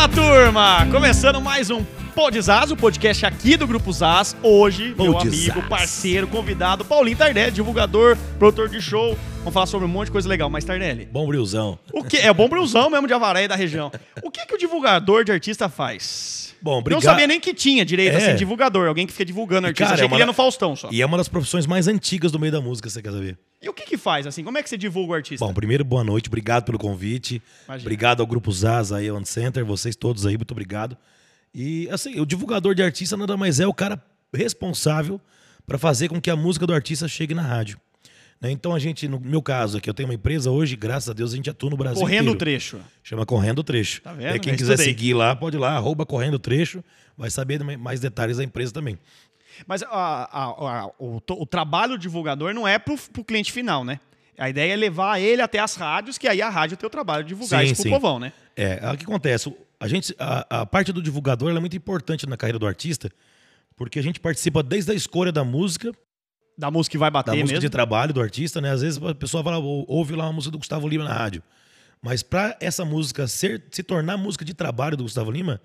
Fala turma! Começando mais um Podzaz, o podcast aqui do Grupo Zaz. Hoje, meu Podzaz. amigo, parceiro, convidado, Paulinho Tardelli, divulgador, produtor de show. Vamos falar sobre um monte de coisa legal, mas Tardelli, Bom brilzão. o que é o bom brusão mesmo de Avaré e da região. O que que o divulgador de artista faz? Bom, Eu Não obrigado. sabia nem que tinha direito É. assim, divulgador, alguém que fica divulgando artista. cara, Achei é que uma ele ia no Faustão só. E é uma das profissões mais antigas do meio da música, você quer saber? E o que que faz assim? Como é que você divulga o artista? Bom, primeiro, boa noite, obrigado pelo convite. Imagina. Obrigado ao Grupo Zaz aí, One Center, vocês todos aí, muito obrigado. E assim, o divulgador de artista nada mais é o cara responsável para fazer com que a música do artista chegue na rádio. Né? Então a gente, no meu caso aqui, eu tenho uma empresa hoje, graças a Deus, a gente atua no Brasil Correndo o inteiro. trecho. Chama Correndo Trecho. Tá vendo? E quem Eu quiser estudei. seguir lá, pode ir lá, arroba Correndo Trecho, vai saber mais detalhes da empresa também. Mas a- a- a- o, o trabalho do divulgador não é pro, pro cliente final, né? A ideia é levar ele até as rádios, que aí a rádio tem o trabalho de divulgar Sim, isso pro povão, né? É, o que acontece? A, gente, a, a parte do divulgador é muito importante na carreira do artista, porque a gente participa desde a escolha da música, Da música que vai da bater música mesmo. de trabalho do artista, né? Às vezes a pessoa fala, ou- ouve lá uma música do Gustavo Lima na rádio. Mas para essa música ser, se tornar música de trabalho do Gustavo Lima,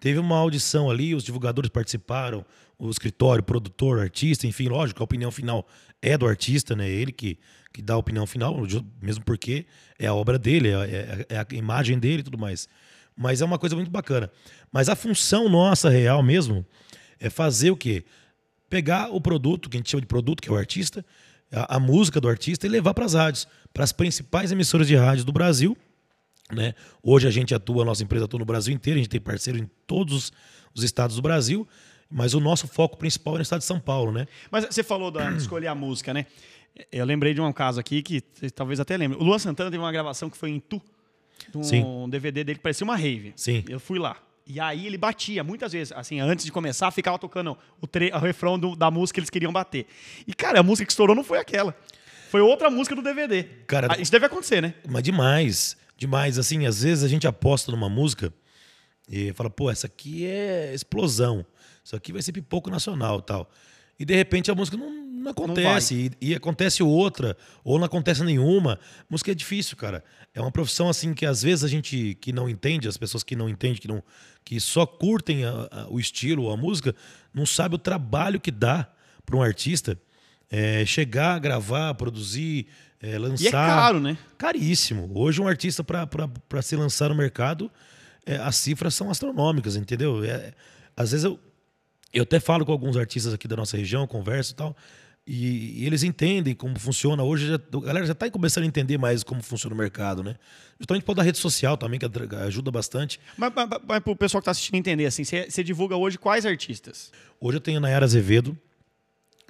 teve uma audição ali, os divulgadores participaram, o escritório, o produtor, o artista, enfim, lógico, a opinião final é do artista, né? Ele que, que dá a opinião final, mesmo porque é a obra dele, é, é- é a imagem dele e tudo mais. Mas é uma coisa muito bacana. Mas a função nossa real mesmo é fazer o quê? Pegar o produto, que a gente chama de produto, que é o artista, a, a música do artista, e levar para as rádios, para as principais emissoras de rádio do Brasil. Né? Hoje a gente atua, a nossa empresa atua no Brasil inteiro, a gente tem parceiro em todos os, os estados do Brasil, mas o nosso foco principal é no estado de São Paulo, né? Mas você falou da, escolher a música, né? Eu lembrei de um caso aqui que talvez até lembrem. O Luan Santana teve uma gravação que foi em Tu, um. DVD dele que parecia uma rave. Sim. Eu fui lá. E aí ele batia, muitas vezes, assim, antes de começar, ficava tocando o, o refrão do- da música que eles queriam bater. E, cara, a música que estourou não foi aquela. Foi outra música do DVD. Cara, Ah, Isso deve acontecer, né? Mas demais, demais. Assim, às vezes a gente aposta numa música e fala, pô, essa aqui é explosão. Isso aqui vai ser pipoco nacional e tal. E de repente a música não, não acontece. e, e acontece outra, ou não acontece nenhuma. Música é difícil, cara. É uma profissão assim que às vezes a gente que não entende, as pessoas que não entendem, que, não, que só curtem a- a- o estilo, a música, não sabe o trabalho que dá para um artista é, chegar, gravar, produzir, é, lançar. E é caro, né? Caríssimo. Hoje, um artista, para se lançar no mercado, é, as cifras são astronômicas, entendeu? É, às vezes eu, eu até falo com alguns artistas aqui da nossa região, converso e tal, e, e eles entendem como funciona. Hoje já- a galera já está começando a entender mais como funciona o mercado, né? Justamente por da rede social também, que ajuda bastante. Mas, mas, mas pro pessoal que tá assistindo entender, assim, você, divulga hoje quais artistas? Hoje eu tenho a Nayara Azevedo.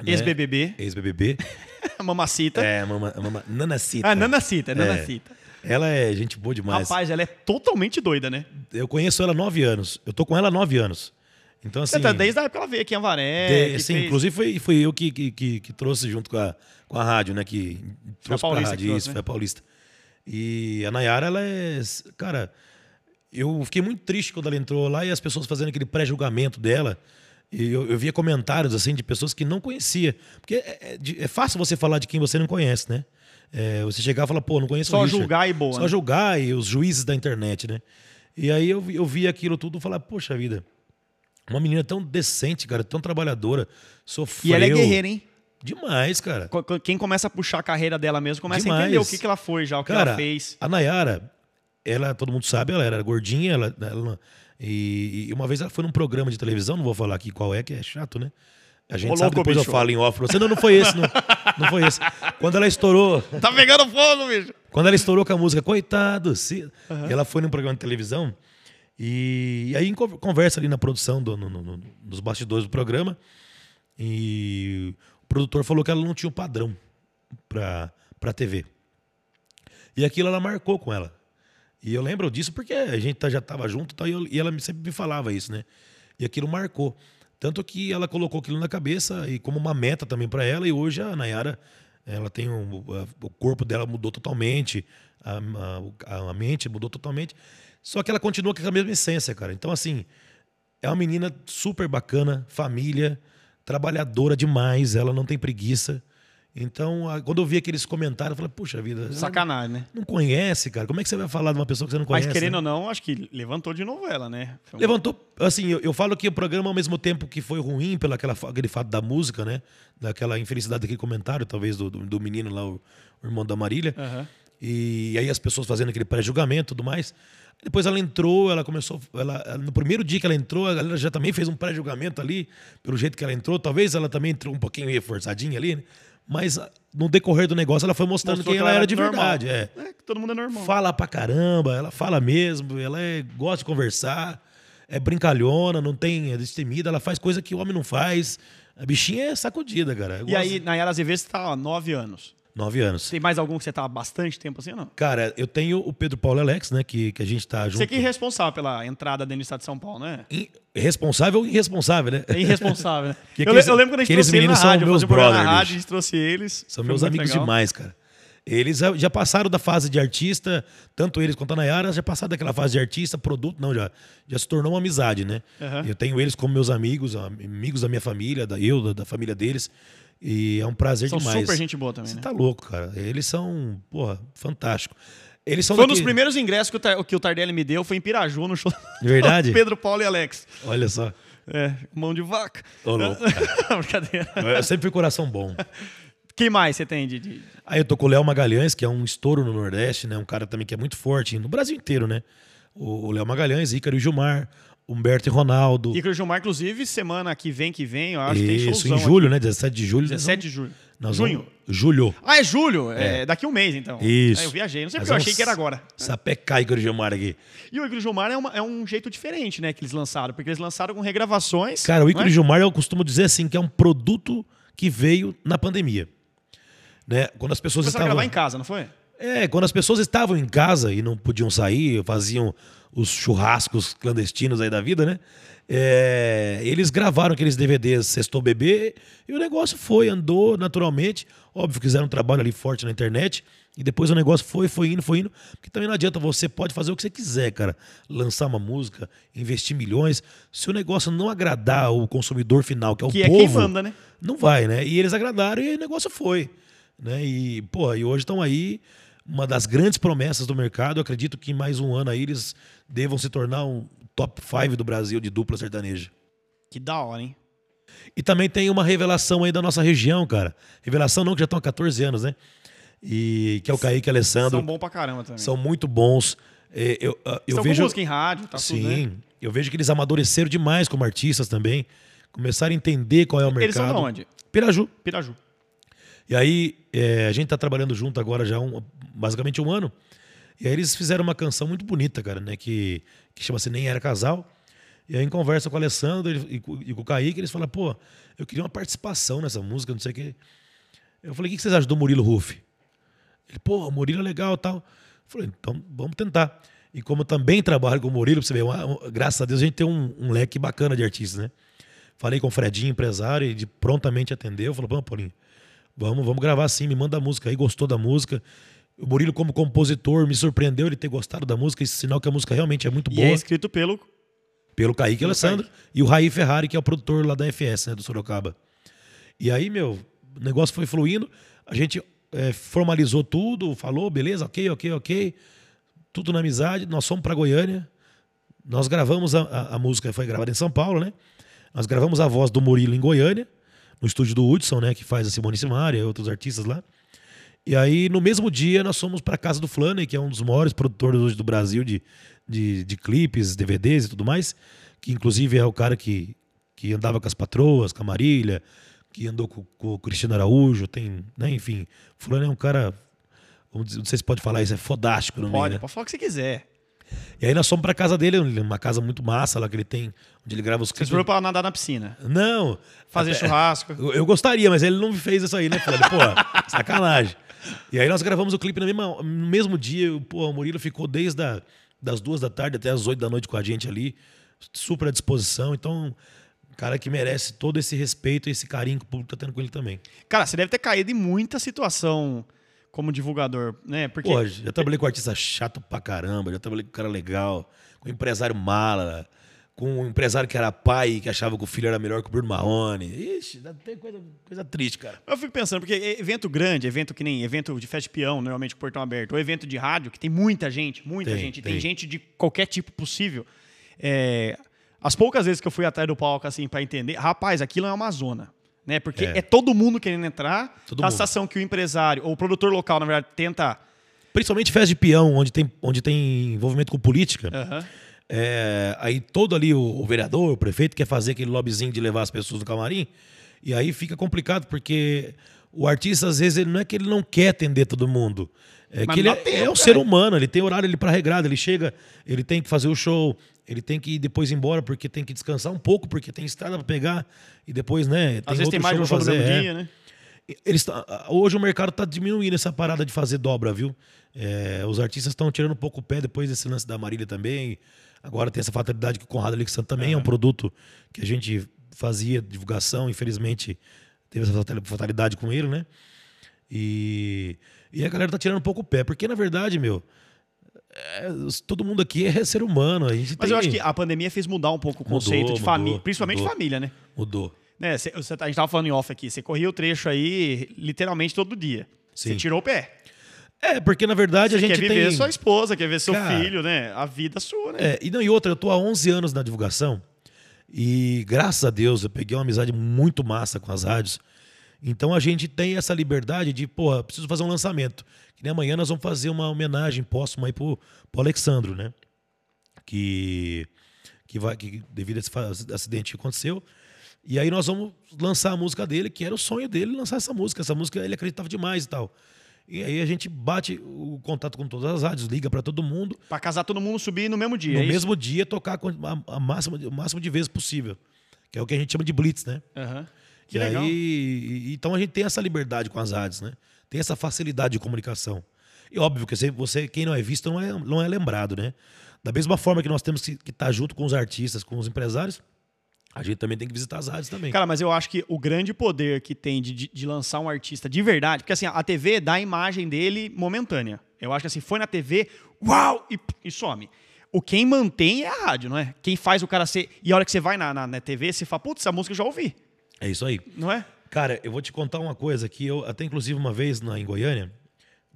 né? Ex-BBB, Ex-BBB. Mamacita. é, mama, mama, Nanacita. Ah, Nanacita, É. Nanacita. Ela é gente boa demais. Rapaz, ela é totalmente doida, né? Eu conheço ela há nove anos. Eu tô com ela há nove anos. Então, assim. Tá desde a época que ela veio aqui em Avaré. de- sim, fez- inclusive foi, foi eu que, que, que, que trouxe junto com a, com a rádio, né? Que trouxe pra Paulista que rádio. trouxe, isso, né? foi a Paulista. E a Nayara, ela é. Cara, eu fiquei muito triste quando ela entrou lá e as pessoas fazendo aquele pré-julgamento dela. E eu, eu via comentários assim de pessoas que não conhecia. Porque é, é é fácil você falar de quem você não conhece, né? É, você chegar e falar, pô, não conheço Só o Richard. julgar e boa, Só né? julgar e os juízes da internet, né? E aí eu, vi- eu vi aquilo tudo e falar, poxa vida, uma menina tão decente, cara, tão trabalhadora, sofreu. E ela é guerreira, hein? Demais, cara. Quem começa a puxar a carreira dela mesmo começa a Demais. entender o que, que ela foi já, o que Cara, ela fez. a Nayara, ela, todo mundo sabe, ela era gordinha, ela, ela- e, e uma vez ela foi num programa de televisão, não vou falar aqui qual é, que é chato, né? A gente Ô, sabe, louco, depois eu bicho. falo em off pra você. Não, não foi esse, não, não foi esse. Quando ela estourou, Tá pegando fogo, bicho. Quando ela estourou com a música Coitado, se... ela foi num programa de televisão e, e aí conversa ali na produção, do, no- no- no- nos bastidores do programa, e o produtor falou que ela não tinha um padrão pra, pra TV. E aquilo ela marcou com ela. E eu lembro disso porque a gente tá- já estava junto e eu- e ela sempre me falava isso, né? E aquilo marcou. Tanto que ela colocou aquilo na cabeça e como uma meta também para ela, e hoje a Nayara ela tem um, a- o corpo dela mudou totalmente, a, a- a mente mudou totalmente. Só que ela continua com a mesma essência, cara. Então, assim, é uma menina super bacana, família, trabalhadora demais, ela não tem preguiça. Então, quando eu vi aqueles comentários, eu falei, puxa vida, Sacanagem, né? não conhece, cara. Como é que você vai falar de uma pessoa que você não conhece? Mas querendo né? ou não, acho que levantou de novela, né? Foi Levantou, assim, eu, eu falo que o programa, ao mesmo tempo que foi ruim pelo aquela, aquele fato da música, né? Daquela infelicidade daquele comentário, talvez, do, do, do menino lá, o, o irmão da Marília. Aham. E aí as pessoas fazendo aquele pré-julgamento e tudo mais. Depois ela entrou, ela começou. Ela, no primeiro dia que ela entrou, a galera já também fez um pré-julgamento ali, pelo jeito que ela entrou. Talvez ela também entrou um pouquinho reforçadinha ali, né? Mas ah, no decorrer do negócio, ela foi mostrando Mostrou quem que ela ela era era de normal. verdade. É. É, que todo mundo é normal. Fala pra caramba, ela fala mesmo, ela é- gosta de conversar, é brincalhona, não tem, é destemida, ela faz coisa que o homem não faz. A bichinha é sacudida, cara. Eu E gosto- aí, Nayara Azevedo, você tá há nove anos. Nove anos. Tem mais algum que você tá há bastante tempo assim ou não? Cara, eu tenho o Pedro Paulo Alex, né? Que, que a gente tá junto. Você que é responsável pela entrada dentro do estado de São Paulo, né? In- Responsável ou irresponsável, né? É irresponsável, né? Eu, aqueles- eu lembro quando a gente aqueles trouxe ele na são rádio, eu meus um programa na rádio, a gente trouxe eles. São meus amigos legal. demais, cara. Eles já passaram da fase de artista, tanto eles quanto a Nayara, já passaram daquela fase de artista, produto, não, já, já se tornou uma amizade, né? Aham. Eu tenho eles como meus amigos, amigos da minha família, da eu, da, da família deles. E é um prazer São demais. super gente boa também, Você né? tá louco, cara. Eles são, porra, fantástico. Eles são Foi um dos daqui- primeiros ingressos que o, Tar- que o Tardelli me deu, foi em Piraju, no show De verdade? Pedro Paulo e Alex. Olha só. É, mão de vaca. Ô, louco. Brincadeira. Eu sempre fui coração bom. Quem mais você tem de... de- Aí eu tô com o Léo Magalhães, que é um estouro no Nordeste, né? Um cara também que é muito forte no Brasil inteiro, né? O o Léo Magalhães, Ícaro e Gilmar, Humberto e Ronaldo. Ícaro Gilmar, inclusive, semana que vem, que vem, eu acho que tem Isso, em julho, né? 17 de julho. aqui. 17 de julho. Nós Junho. vamos- Julho. Ah, é julho? É. daqui um mês, então. Isso. É, eu viajei, não sei porque eu achei que era agora. Sapecar Ícaro e Gilmar aqui. E o Ícaro Gilmar é, uma- é um jeito diferente, né, que eles lançaram, porque eles lançaram com regravações. Cara, o Ícaro não e é? Gilmar eu costumo dizer assim, que é um produto que veio na pandemia. Né? Quando as pessoas Começaram a estavam... gravar em casa, não foi? É, quando as pessoas estavam em casa e não podiam sair, faziam os churrascos clandestinos aí da vida, né? É, eles gravaram aqueles DVDs Sextou Bebê e o negócio foi, andou naturalmente. Óbvio, fizeram um trabalho ali forte na internet e depois o negócio foi, foi indo, foi indo. Porque também não adianta, você pode fazer o que você quiser, cara. Lançar uma música, investir milhões. Se o negócio não agradar o consumidor final, que é o Que é povo, quem manda, né? não vai, né? E eles agradaram e o negócio foi. Né? E, pô, e hoje estão aí, uma das grandes promessas do mercado. Eu acredito que em mais um ano aí eles devam se tornar um top 5 do Brasil de dupla sertaneja. Que da hora, hein? E também tem uma revelação aí da nossa região, cara. Revelação não, que já estão há 14 anos, né? E que é o Kaique e Alessandro. São bom pra caramba também. São muito bons. É, eu eu Estão vejo. com música em rádio, tá Sim, tudo, né? eu vejo que eles amadureceram demais como artistas também. Começaram a entender qual é o mercado. Eles são de onde? Piraju. Piraju. E aí, é, a gente tá trabalhando junto agora já um, basicamente um ano. E aí eles fizeram uma canção muito bonita, cara, né? Que, que chama-se Nem Era Casal. E aí, em conversa com o Alessandro e, e com o Kaique, eles falaram, pô, eu queria uma participação nessa música, não sei o quê. Eu falei, o que vocês acham do Murilo Ruff? Ele, pô, Murilo é legal tal. Eu falei, então vamos tentar. E como também trabalho com o Murilo, você ver, uma- graças a Deus a gente tem um, um leque bacana de artistas, né? Falei com o Fredinho, empresário, e ele prontamente atendeu. Falou, vamos, Paulinho, vamos, vamos gravar sim, me manda a música aí, gostou da música. O Murilo, como compositor, me surpreendeu ele ter gostado da música, é sinal que a música realmente é muito E boa. é escrito pelo. Pelo Kaique Pelo Alessandro Kaique. e o Raí Ferrari, que é o produtor lá da FS, né, do Sorocaba. E aí, meu, o negócio foi fluindo, a gente eh, formalizou tudo, falou, beleza, ok, ok, ok, tudo na amizade, nós fomos para Goiânia, nós gravamos a, a, a música, foi gravada em São Paulo, né? Nós gravamos a voz do Murilo em Goiânia, no estúdio do Hudson, né, que faz a Simone Simaria e outros artistas lá. E aí, no mesmo dia, nós fomos para casa do Flaney, que é um dos maiores produtores hoje do Brasil de, de, de clipes, DVDs e tudo mais, que inclusive é o cara que, que andava com as patroas, com a Marília, que andou com, com o Cristiano Araújo, tem, né, enfim. O Flaney é um cara, dizer, não sei se pode falar isso, é fodástico meio, Pode, né? pode falar o que você quiser. E aí nós fomos pra casa dele, uma casa muito massa lá que ele tem, onde ele grava os clipes. foram pra nadar na piscina. Não. Fazer até- churrasco. Eu, eu gostaria, mas ele não fez isso aí, né, Fred? Pô, sacanagem. E aí nós gravamos o clipe no mesmo, no mesmo dia. Pô, o Murilo ficou desde a, das duas da tarde até as oito da noite com a gente ali, super à disposição. Então, cara que merece todo esse respeito e esse carinho que o público tá tendo com ele também. Cara, você deve ter caído em muita situação como divulgador, né? Porque Pô, já trabalhei com artista chato pra caramba, já trabalhei com cara legal, com empresário mala, com um empresário que era pai, que achava que o filho era melhor que o Bruno Marrone. Ixi, tem coisa, coisa triste, cara. Eu fico pensando, porque evento grande, evento que nem evento de festa de peão, normalmente portão aberto, ou evento de rádio, que tem muita gente, muita Tem, gente, tem. tem. gente de qualquer tipo possível. É, as poucas vezes que eu fui atrás do palco, assim, pra entender, rapaz, aquilo é uma zona. Né? Porque é. É. todo mundo querendo entrar, Todo a sensação que o empresário, ou o produtor local, na verdade, tenta. Principalmente festa de peão, onde tem, onde tem envolvimento com política. Aham. É, aí todo ali, o, o vereador, o prefeito, quer fazer aquele lobbyzinho de levar as pessoas do camarim. E aí fica complicado, porque o artista, às vezes, ele não é que ele não quer atender todo mundo. É Mas que ele é, tempo, é um cara. ser humano, ele tem horário ali para regrado, ele chega, ele tem que fazer o show, ele tem que ir depois embora porque tem que descansar um pouco, porque tem estrada para pegar e depois, né? Às vezes tem mais um pra no fazer, é. dia, né? Eles tá- hoje o mercado está diminuindo essa parada de fazer dobra, viu? É, os artistas estão tirando um pouco o pé depois desse lance da Marília também. Agora tem essa fatalidade que o Conrado Alexandre também é um produto que a gente fazia divulgação, infelizmente teve essa fatal- fatalidade com ele, né? E, e a galera tá tirando um pouco o pé, porque na verdade, meu, é, todo mundo aqui é ser humano. A gente Mas tem- eu acho que a pandemia fez mudar um pouco o Mudou, conceito de família, mudou, principalmente mudou. família, né? mudou. né cê- cê- a gente tava falando em off aqui, você corria o trecho aí literalmente todo dia. Você tirou o pé. É, porque na verdade a gente quer viver tem sua esposa, quer ver seu Cara, filho, né? A vida sua, né? É, e, não, e outra, eu tô há 11 anos na divulgação e graças a Deus eu peguei uma amizade muito massa com as rádios. Então a gente tem essa liberdade de, porra, preciso fazer um lançamento. Que nem amanhã nós vamos fazer uma homenagem póstuma aí pro, pro Alexandro, né? Que, que, vai, que devido a esse acidente que aconteceu. E aí nós vamos lançar a música dele, que era o sonho dele lançar essa música. Essa música ele acreditava demais e tal. E aí a gente bate o contato com todas as rádios, liga para todo mundo Pra casar todo mundo subir no mesmo dia. no é isso? mesmo dia tocar a, a máxima, o máximo de vezes possível. Que é o que a gente chama de blitz, né? Aham. Que e legal. aí, então a gente tem essa liberdade com as rádios, né? Tem essa facilidade de comunicação. E óbvio que você, quem não é visto não é, não é lembrado, né? Da mesma forma que nós temos que estar junto com os artistas, com os empresários, a gente também tem que visitar as rádios também. Cara, mas eu acho que o grande poder que tem de, de, de lançar um artista de verdade, porque assim, a TV dá a imagem dele momentânea. Eu acho que assim, foi na TV, uau, e, e some. O quem mantém é a rádio, não é? Quem faz o cara ser. E a hora que você vai na, na, na TV, você fala, putz, essa música eu já ouvi, É isso aí. não é? Cara, eu vou te contar uma coisa que eu até inclusive uma vez na, em Goiânia,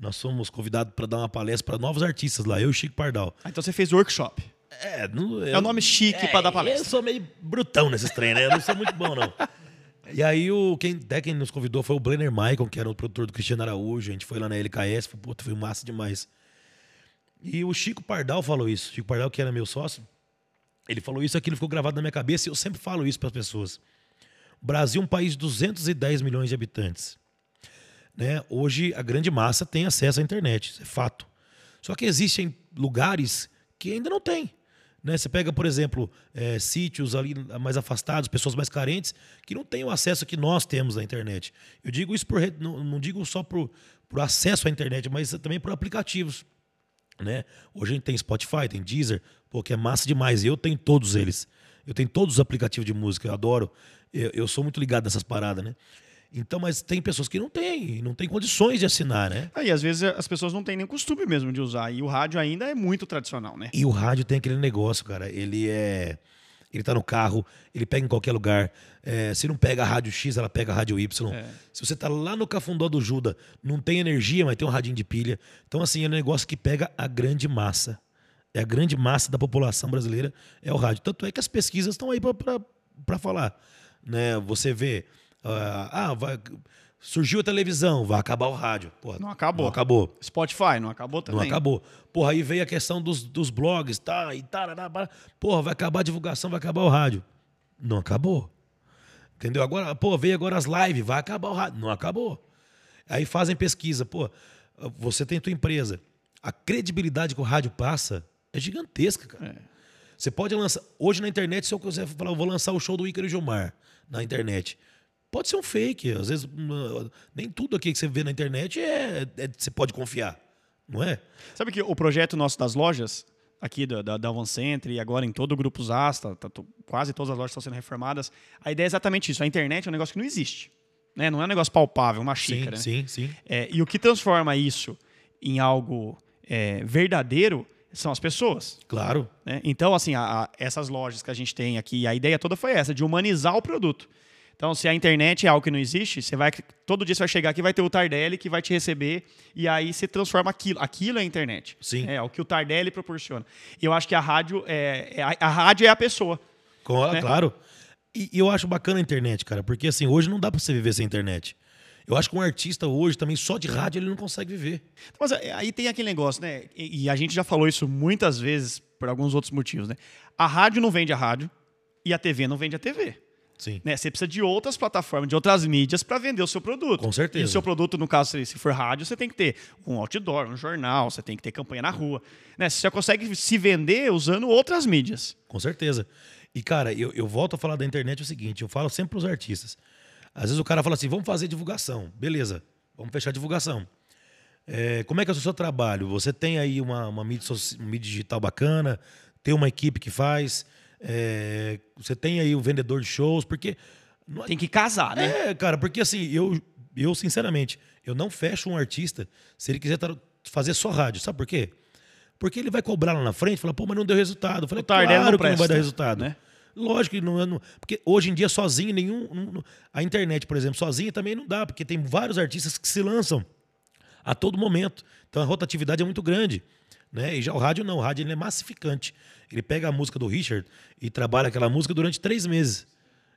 nós fomos convidados para dar uma palestra para novos artistas lá, eu e o Chico Pardal. Ah, então você fez workshop. É, não, É o nome chique pra dar Eu palestra. sou meio brutão nesses treinos, né? Eu não sou muito bom, não. E aí, o, quem, até quem nos convidou foi o Brenner Michael, que era o produtor do Cristiano Araújo. A gente foi lá na LKS, foi, puta, foi massa demais. E o Chico Pardal falou isso. Chico Pardal, que era meu sócio, ele falou isso, aquilo ficou gravado na minha cabeça e eu sempre falo isso para as pessoas. Brasil é um país de 210 milhões de habitantes. Né? Hoje, a grande massa tem acesso à internet, isso é fato. Só que existem lugares que ainda não tem. Né? Você pega, por exemplo, eh, sítios ali mais afastados, pessoas mais carentes, que não têm o acesso que nós temos à internet. Eu digo isso por, não, não digo só para o acesso à internet, mas também por aplicativos. Né? Hoje a gente tem Spotify, tem Deezer, pô, que é massa demais. Eu tenho todos eles. Eu tenho todos os aplicativos de música, eu adoro. Eu, eu sou muito ligado nessas paradas, né? Então, mas tem pessoas que não têm, não têm condições de assinar, né? Aí, às vezes, as pessoas não têm nem costume mesmo de usar. E o rádio ainda é muito tradicional, né? E o rádio tem aquele negócio, cara. Ele é. Ele tá no carro, ele pega em qualquer lugar. É, se não pega a rádio X, ela pega a rádio Y. É. Se você tá lá no Cafundó do Juda, não tem energia, mas tem um radinho de pilha. Então, assim, é um negócio que pega a grande massa. É a grande massa da população brasileira, é o rádio. Tanto é que as pesquisas estão aí para falar. Né? Você vê. ah, ah, vai, surgiu a televisão, vai acabar o rádio. Porra, Não acabou. Não acabou. Spotify, não acabou também? Não acabou. Porra, aí veio a questão dos, dos blogs, tá? E tá, Porra, vai acabar a divulgação, vai acabar o rádio. Não acabou. Entendeu? Agora, pô, veio agora as lives, vai acabar o rádio. Não acabou. Aí fazem pesquisa, pô, você tem tua empresa. A credibilidade que o rádio passa é gigantesca, cara. Você pode lançar. Hoje na internet, se eu quiser falar, eu vou lançar o show do Ícaro e Gilmar na internet. Pode ser um fake. Às vezes, hum, nem tudo aqui que você vê na internet é, é- você pode confiar. Não é? Sabe que o projeto nosso das lojas, aqui da, da, da Center e agora em todo o Grupo Zas, tá- tá- quase todas as lojas estão sendo reformadas, a ideia é exatamente isso. A internet é um negócio que não existe. Né? Não é um negócio palpável, uma xícara. né? Sim, sim, sim. É, e o que transforma isso em algo é, verdadeiro são as pessoas. Claro. né? Então, assim, a- a- essas lojas que a gente tem aqui, a ideia toda foi essa, de humanizar o produto. Então, se a internet é algo que não existe, você vai todo dia você vai chegar aqui, vai ter o Tardelli que vai te receber e aí você transforma aquilo. Aquilo é a internet. Sim. É, o que o Tardelli proporciona. E eu acho que a rádio é, é a, a rádio é a pessoa. Com- né? Claro. E, e eu acho bacana a internet, cara, porque assim, hoje não dá pra você viver sem internet. Eu acho que um artista hoje também só de rádio ele não consegue viver. Mas é, aí tem aquele negócio, né? E, e a gente já falou isso muitas vezes por alguns outros motivos, né? A rádio não vende a rádio e a TV não vende a TV. Sim. né? Você precisa de outras plataformas, de outras mídias para vender o seu produto. Com certeza. E o seu produto, no caso, se- for rádio, você tem que ter um outdoor, um jornal, você tem que ter campanha na rua. Né? Você já consegue se vender usando outras mídias. Com certeza. E, cara, eu, eu volto a falar da internet o seguinte: eu falo sempre pros artistas. Às vezes o cara fala assim: vamos fazer divulgação. Beleza, vamos fechar a divulgação. É, como é que é o seu trabalho? Você tem aí uma, uma mídia, uma mídia digital bacana, tem uma equipe que faz, é, você tem aí o vendedor de shows, porque. não Tem que casar, né? É, cara, porque assim, eu, eu sinceramente, eu não fecho um artista se ele quiser fazer só rádio. Sabe por quê? Porque ele vai cobrar lá na frente e falar, pô, mas não deu resultado. Eu falei, O claro não que não vai dar resultado. né? Lógico que não, não. Porque hoje em dia, sozinho, nenhum. não- a internet, por exemplo, sozinha também não dá, porque tem vários artistas que se lançam a todo momento. Então a rotatividade é muito grande. Né? E já o rádio não, o rádio ele é massificante. Ele pega a música do Richard e trabalha aquela música durante três meses.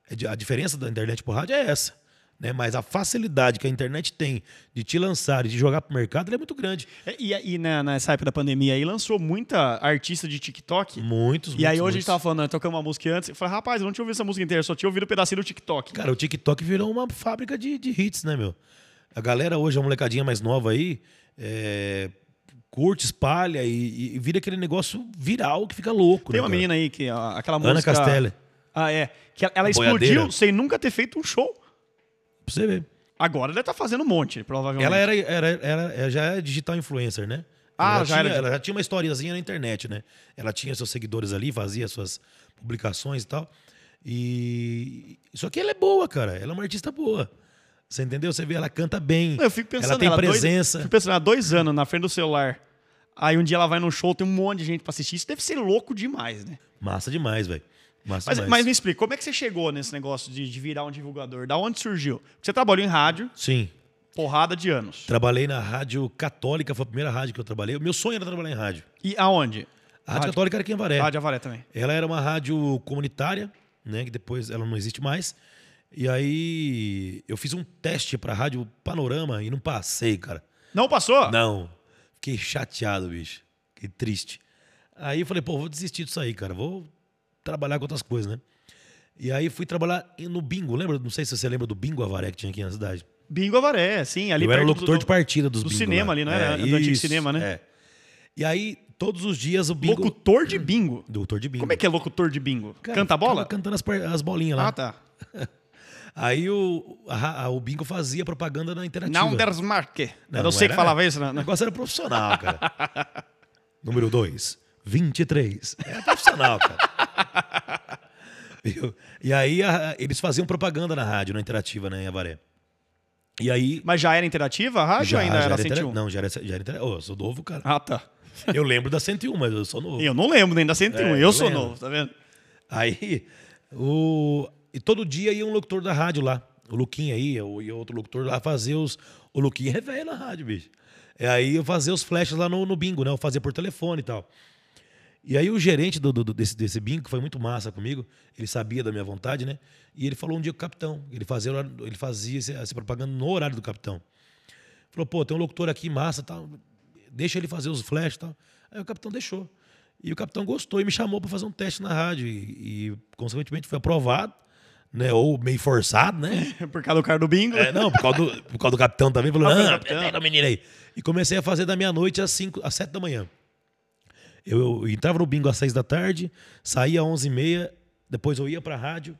É A diferença da internet pro rádio é essa. Né? Mas a facilidade que a internet tem de te lançar e de jogar pro mercado é muito grande. É, E, e na- nessa época da pandemia aí, lançou muita artista de TikTok. Muitos, E aí muitos, hoje a gente muitos. tava falando, né, tocamos uma música antes, eu falei, rapaz, eu não tinha ouvido essa música inteira, só tinha ouvido um pedacinho do TikTok. Cara, o TikTok virou uma fábrica de, de hits, né, meu? A galera hoje, a molecadinha mais nova aí, é, curte, espalha e, e vira aquele negócio viral que fica louco. Tem né, uma cara? menina aí que aquela Ana música. Castelli. Ah, é. Que ela- ela explodiu sem nunca ter feito um show. Pra você ver. Agora ela tá fazendo um monte, provavelmente. Ela era, era, era, já é digital influencer, né? Ah, ela já tinha, era. Ela já tinha uma historiazinha na internet, né? Ela tinha seus seguidores ali, fazia suas publicações e tal. E. Só que ela é boa, cara. Ela é uma artista boa. Você entendeu? Você vê, ela canta bem. Eu fico pensando ela tem ela dois- presença. fico pensando, ela dois anos na frente do celular. Aí um dia ela vai num show, tem um monte de gente pra assistir. Isso deve ser louco demais, né? Massa demais, velho. Mas, demais. mas me explica, como é que você chegou nesse negócio de, de virar um divulgador? Da onde surgiu? Porque você trabalhou em rádio, Sim. porrada de anos. Trabalhei na rádio católica, foi a primeira rádio que eu trabalhei. O meu sonho era trabalhar em rádio. E aonde? A rádio, católica era aqui em Avaré. Rádio Avaré também. Ela era uma rádio comunitária, né? Que depois ela não existe mais. E aí eu fiz um teste pra rádio Panorama e não passei, cara. Não passou? Não. Fiquei chateado, bicho. Fiquei triste. Aí eu falei, pô, vou desistir disso aí, cara. Vou trabalhar com outras coisas, né? E aí fui trabalhar no bingo. Lembra? Não sei se você lembra do bingo Avaré que tinha aqui na cidade. Bingo Avaré, sim. Ali eu era locutor do, de partida dos do bingo cinema lá. ali, não era? Do antigo cinema, né? É. E aí, todos os dias o bingo... Locutor de bingo. Doutor de bingo. Como é que é locutor de bingo? Cara, Canta a bola? Cantando as, as bolinhas lá. Ah, tá. Aí o, a- a- o bingo fazia propaganda na interativa. Não Dersmarke. Não, Era não que era- falava isso, né? O negócio era profissional, cara. Número 2, 23. Era profissional, cara. E aí a- eles faziam propaganda na rádio, na interativa, né, em Avaré. E aí. Mas já era interativa a rádio ou ainda era, intera- 101? Não, já era, já era intera- Ô, eu sou novo, cara. Ah, tá. Eu lembro da 101, mas eu sou novo. Eu não lembro nem da 101. É, eu eu sou lembro. novo, tá vendo? Aí, o... e todo dia ia um locutor da rádio lá. O Luquinha aí, eu- e outro locutor lá fazer os. O Luquinha é velho na rádio, bicho. E aí eu fazia os flashes lá no, no bingo, né? Eu fazia por telefone e tal. E aí o gerente do, do- desse, desse bingo, que foi muito massa comigo, ele sabia da minha vontade, né? E ele falou um dia com o capitão. Ele fazia, o ele fazia essa propaganda no horário do capitão. Falou, pô, tem um locutor aqui massa tal. Deixa ele fazer os flashes e tal. Aí o capitão deixou. E o capitão gostou e me chamou para fazer um teste na rádio. E, e, consequentemente, foi aprovado, né? Ou meio forçado, né? Por causa do cara do bingo. É, não, por causa, do, por causa do capitão também. Falou, Ah, o pega a menina aí. E comecei a fazer da meia-noite às, cinco, às sete da manhã. Eu, eu entrava no bingo às seis da tarde, saía às onze e meia, depois eu ia pra rádio,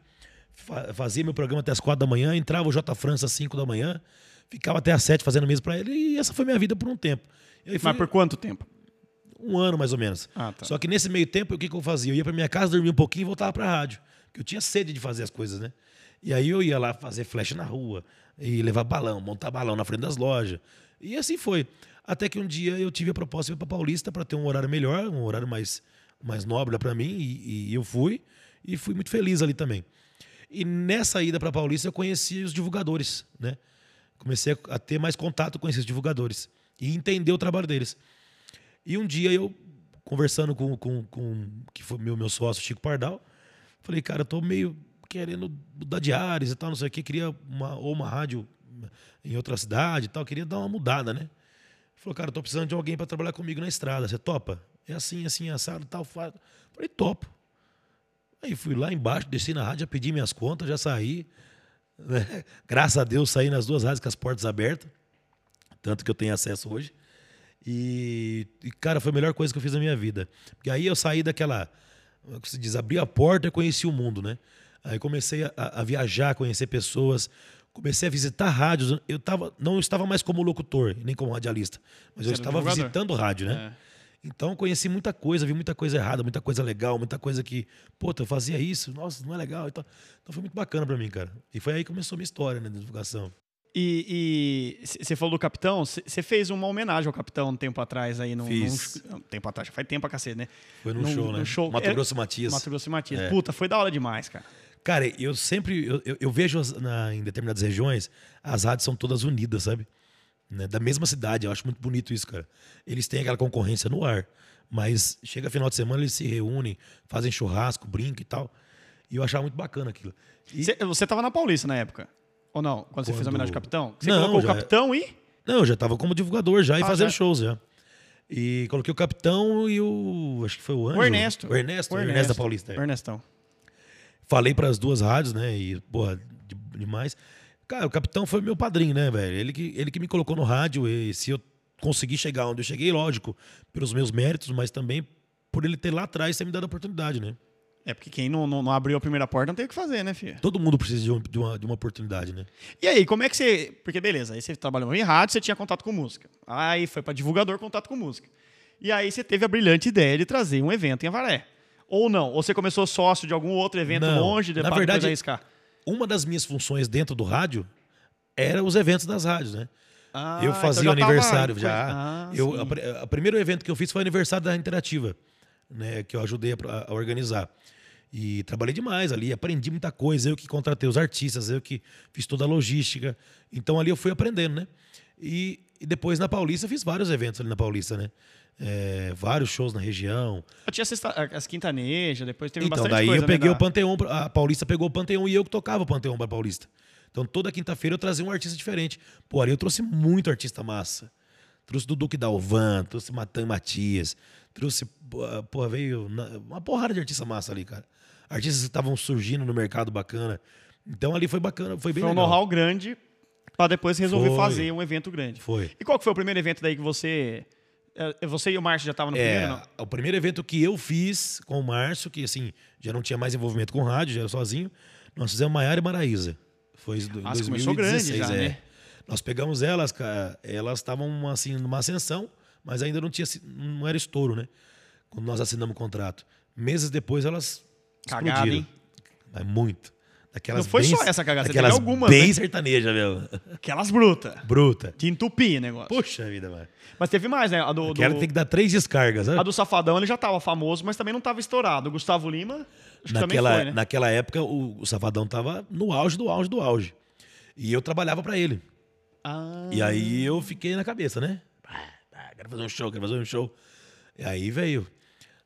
fa- fazia meu programa até as quatro da manhã, entrava o J França às cinco da manhã, ficava até às sete fazendo mesa pra ele, e essa foi minha vida por um tempo. Fui- Mas por quanto tempo? um ano mais ou menos. Ah, tá. Só que nesse meio tempo, o que, que eu fazia? Eu ia pra minha casa, dormia um pouquinho e voltava pra rádio. Porque eu tinha sede de fazer as coisas, né? E aí eu ia lá fazer flash na rua, e levar balão, montar balão na frente das lojas. E assim foi. Até que um dia eu tive a proposta para Paulista para ter um horário melhor, um horário mais, mais nobre para mim, e, e eu fui, e fui muito feliz ali também. E nessa ida para Paulista eu conheci os divulgadores, né? Comecei a ter mais contato com esses divulgadores e entender o trabalho deles. E um dia eu, conversando com, com, com que foi meu, meu sócio, Chico Pardal, falei, cara, eu tô meio querendo mudar de áreas e tal, não sei o que, queria uma, ou uma rádio em outra cidade e tal, queria dar uma mudada, né? Falou, cara, tô precisando de alguém para trabalhar comigo na estrada, você topa? É assim, assim, assado, tal, faz. Falei, topo. Aí fui lá embaixo, desci na rádio, já pedi minhas contas, já saí. Né? Graças a Deus saí nas duas rádios com as portas abertas. Tanto que eu tenho acesso hoje. E, e, cara, foi a melhor coisa que eu fiz na minha vida. Porque aí eu saí daquela. Como se diz, abri a porta e conheci o mundo, né? Aí comecei a, a viajar, conhecer pessoas, comecei a visitar rádios. Eu tava, não estava mais como locutor, nem como radialista, mas Você eu estava visitando rádio, né? É. Então conheci muita coisa, vi muita coisa errada, muita coisa legal, muita coisa que, puta, eu fazia isso, nossa, não é legal. Então, então foi muito bacana para mim, cara. E foi aí que começou a minha história, né, de divulgação. E você falou do capitão, você fez uma homenagem ao capitão um tempo atrás aí no. Fiz. Num, tempo atrás, já faz tempo a cacete, né? Foi num, num show, né? Num show. Mato Grosso Matias. Mato Grosso Matias. É. Puta, foi da hora demais, cara. Cara, eu sempre. Eu, eu, eu vejo as, na, em determinadas regiões, as rádios são todas unidas, sabe? Né? Da mesma cidade. Eu acho muito bonito isso, cara. Eles têm aquela concorrência no ar. Mas chega final de semana, eles se reúnem, fazem churrasco, brincam e tal. E eu achava muito bacana aquilo. E... Você estava na Paulista na época? Ou não? Quando, Quando... você fez a homenagem ao capitão? Você não, colocou o capitão e. Não, eu já estava como divulgador já e ah, fazendo já. shows já. E coloquei o capitão e o. Acho que foi o Anjo. O Ernesto. O Ernesto, o Ernesto, Ernesto da Paulista. O Ernestão. Falei para as duas rádios, né? E, porra, demais. Cara, o capitão foi meu padrinho, né, velho? Ele que, ele que me colocou no rádio. E se eu consegui chegar onde eu cheguei, lógico, pelos meus méritos, mas também por ele ter lá atrás ter me dado a oportunidade, né? É porque quem não, não, não, abriu a primeira porta não tem o que fazer, né, filho? Todo mundo precisa de, um, de, uma, de uma oportunidade, né? E aí, como é que você. Porque beleza, aí você trabalhou em rádio, você tinha contato com música. Aí foi para divulgador, contato com música. E aí você teve a brilhante ideia de trazer um evento em Avaré. Ou não? Ou você começou sócio de algum outro evento não. longe, Na verdade, uma das minhas funções dentro do rádio era os eventos das rádios, né? Ah, eu então fazia então já aniversário já. Ah, eu, a, a, primeiro evento que eu fiz foi o aniversário da Interativa, né, que eu ajudei a, a, organizar. E trabalhei demais ali, aprendi muita coisa. Eu que contratei os artistas, eu que fiz toda a logística. Então ali eu fui aprendendo, né? E, e depois na Paulista fiz vários eventos ali na Paulista, né? É, vários shows na região. Eu tinha as quintanejas, depois teve então, bastante daí coisa. eu peguei né, o Panteão, a Paulista pegou o Panteão e eu que tocava o Panteão para Paulista. Então toda quinta-feira eu trazia um artista diferente. Pô, ali eu trouxe muito artista massa. Trouxe do Duque Dalvan, trouxe Matan Matias, trouxe, pô, veio uma porrada de artista massa ali, cara. Artistas que estavam surgindo no mercado bacana. Então ali foi bacana, foi bem foi legal. Foi um know-how grande para depois resolver foi. fazer um evento grande. Foi. E qual que foi o primeiro evento daí que você você e o Márcio já estavam no é, primeiro, não? O primeiro evento que eu fiz com o Márcio, que assim, já não tinha mais envolvimento com rádio, já era sozinho, nós fizemos Maiara e Maraísa. Foi em 2016, começou grande já, é. né? Nós pegamos elas, elas estavam assim numa ascensão, mas ainda não tinha não era estouro, né? Quando nós assinamos o contrato. Meses depois elas Cagada, explodiram. hein? Mas muito. Daquelas não foi bem, só essa cagada, você teve algumas, bem né? sertaneja, meu. Aquelas bruta. Bruta. De entupir o negócio. Puxa vida, mano. Mas teve mais, né? A do, Quero ter que dar três descargas, né? A do Safadão, ele já tava famoso, mas também não tava estourado. O Gustavo Lima, acho naquela, foi, né? Naquela época, o, o Safadão tava no auge do auge do auge. E eu trabalhava para ele. Ah. E aí eu fiquei na cabeça, né? quero fazer um show, quero fazer um show. E aí veio.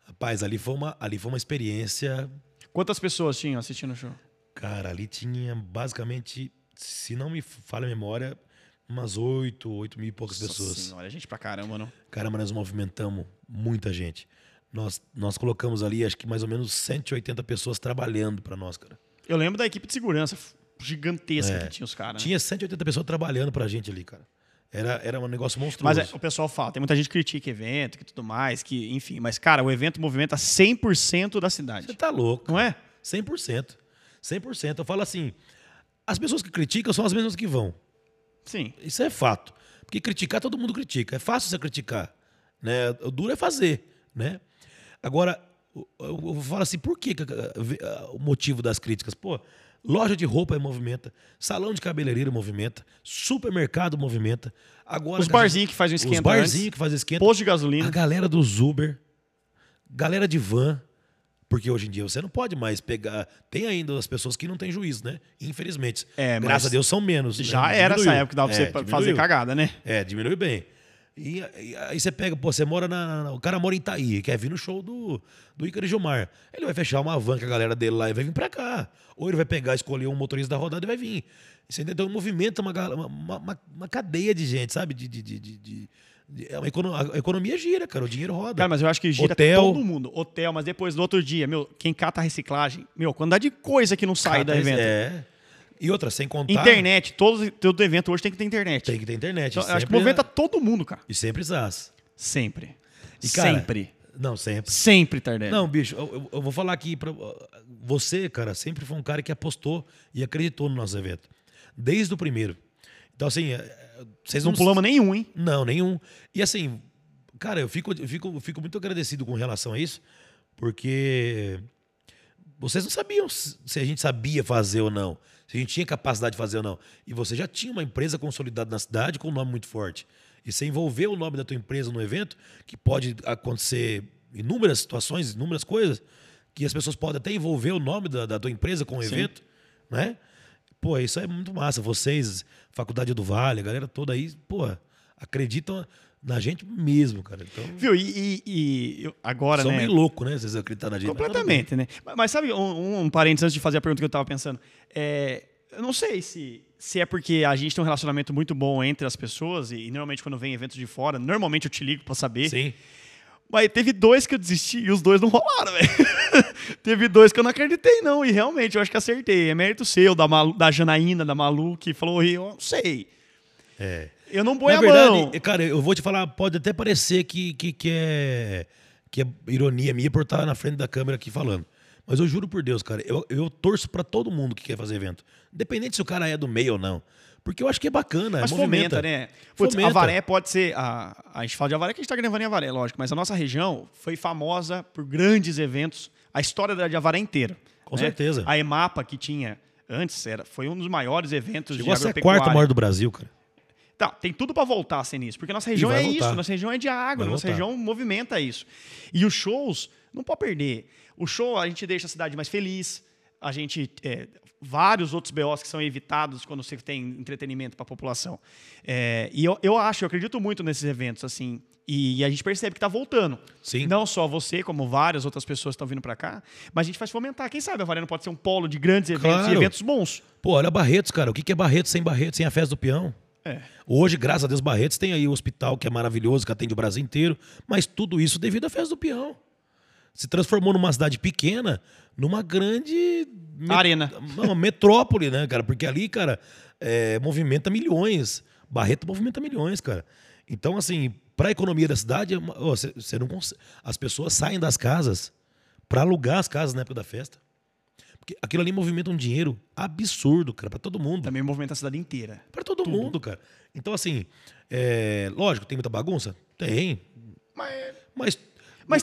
Rapaz, ali foi uma, ali foi uma experiência. Quantas pessoas tinham assistindo o show? Cara, ali tinha basicamente, se não me falha a memória, umas oito, oito mil e poucas Nossa pessoas. Senhora, gente pra caramba, não? Caramba, nós movimentamos muita gente. Nós, nós colocamos ali, acho que mais ou menos 180 pessoas trabalhando para nós, cara. Eu lembro da equipe de segurança gigantesca é, que tinha os caras. Né? Tinha 180 pessoas trabalhando pra gente ali, cara. Era, era um negócio monstruoso. Mas é, o pessoal fala, tem muita gente que critica evento, que tudo mais, que, enfim. Mas, cara, o evento movimenta 100% da cidade. Você tá louco. Não é? 100%. 100%. Eu falo assim, as pessoas que criticam são as mesmas que vão. Sim. Isso é fato. Porque criticar, todo mundo critica. É fácil você criticar. Né? O duro é fazer. Né? Agora, eu, falo assim, por que o motivo das críticas? Pô, Loja de roupa movimenta, salão de cabeleireiro movimenta, supermercado movimenta. Agora Os barzinhos que fazem o Os esquenta barzinhos que fazem esquenta. Posto de A gasolina. galera dos Uber, galera de van, porque hoje em dia você não pode mais pegar. Tem ainda as pessoas que não têm juízo, né? Infelizmente. É, Graças a Deus são menos. Já né? era essa época que dava pra É, você fazer diminuiu. cagada, né? É, diminuiu bem. E, e aí você pega, pô, você mora na, O cara mora em Itaí, quer vir no show do, do Ícaro Gilmar. Ele vai fechar uma van com a galera dele lá e vai vir pra cá. Ou ele vai pegar, escolher um motorista da rodada e vai vir. Você entendeu? Movimenta uma, uma, uma, uma cadeia de gente, sabe? De, de, de, de- é a economia gira, cara. O dinheiro roda. Cara, mas eu acho que gira Hotel. todo mundo. Hotel, mas depois do outro dia, meu, quem cata a reciclagem, meu, quantidade de coisa que não sai Cata- da evento. É. E outra, sem contar. Internet, todo, todo evento hoje tem que ter internet. Tem que ter internet. Então, acho que movimenta todo mundo, cara. E sempre zaz. Sempre. E, cara, sempre. Não, sempre. Sempre, Tardelli. Não, bicho, eu, eu- vou falar aqui pra você, cara, sempre foi um cara que apostou e acreditou no nosso evento. Desde o primeiro. Então, assim, é, vocês não não. pulamos nenhum, hein? Não, nenhum. E assim, cara, eu fico, eu fico, eu fico muito agradecido com relação a isso, porque vocês não sabiam se se a gente sabia fazer ou não, se a gente tinha capacidade de fazer ou não. E você já tinha uma empresa consolidada na cidade com um nome muito forte. E você envolver o nome da tua empresa no evento, que pode acontecer inúmeras situações, inúmeras coisas, que as pessoas podem até envolver o nome da, da tua empresa com o Sim. evento, né? Pô, isso é muito massa. Vocês, Faculdade do Vale, a galera toda aí, pô, acreditam na gente mesmo, cara. Então, Viu? E, e- e agora, são né? meio louco, né? Vocês acreditam na gente. Completamente, né? Mas, mas sabe, um, um parênteses antes de fazer a pergunta que eu tava pensando. É, eu não sei se, se é porque a gente tem um relacionamento muito bom entre as pessoas e, normalmente quando vem eventos de fora, normalmente eu te ligo pra saber. Sim. Mas teve dois que eu desisti e os dois não rolaram, velho. teve dois que eu não acreditei, não. E realmente, eu acho que acertei. É mérito seu, da, Malu, da Janaína, da Malu, que falou, eu não sei. É. Eu não ponho Na a verdade, mão. cara, eu vou te falar, pode até parecer que, que, que é que é ironia minha por estar na frente da câmera aqui falando. Mas eu juro por Deus, cara, eu, eu torço pra todo mundo que quer fazer evento. Independente se o cara é do meio ou não. Porque eu acho que é bacana, Mas é fomenta, movimenta. né? Putz, Fomenta. Avaré pode ser. A, a gente fala de Avaré que a gente tá gravando em Avaré, lógico, mas a nossa região foi famosa por grandes eventos. A história da de Avaré inteira. Com né? certeza. A EMAPA que tinha antes era, foi um dos maiores eventos Chegou a de ser a agropecuária. quarta maior do Brasil, cara. Tá, tem tudo pra voltar a ser nisso, porque nossa região é voltar. isso, nossa região é de água, nossa voltar. região movimenta isso. E os shows, não pode perder. O show a gente deixa a cidade mais feliz, a gente é, vários outros BOs que são evitados quando você tem entretenimento para a população. É, e eu, eu acho, eu acredito muito nesses eventos assim. E, a gente percebe que está voltando. Sim. Não só você, como várias outras pessoas estão vindo para cá, mas a gente faz fomentar. Quem sabe a Varena pode ser um polo de grandes eventos e Claro. eventos bons. Pô, olha Barretos, cara. O que é Barretos sem Barretos, sem a festa do peão? É. Hoje, graças a Deus, Barretos tem aí o hospital que é maravilhoso, que atende o Brasil inteiro, mas tudo isso devido à festa do peão. Se transformou numa cidade pequena, numa grande met- Arena. Não, metrópole, né, cara? Porque ali, cara, é, movimenta milhões. Barreto movimenta milhões, cara. Então, assim, para a economia da cidade, é uma- ó, cê- cê não cons- as pessoas saem das casas para alugar as casas na época da festa. Porque aquilo ali movimenta um dinheiro absurdo, cara, para todo mundo. Também movimenta a cidade inteira. Para todo mundo, cara. Então, assim, é, lógico, tem muita bagunça? Tem. Mas Mas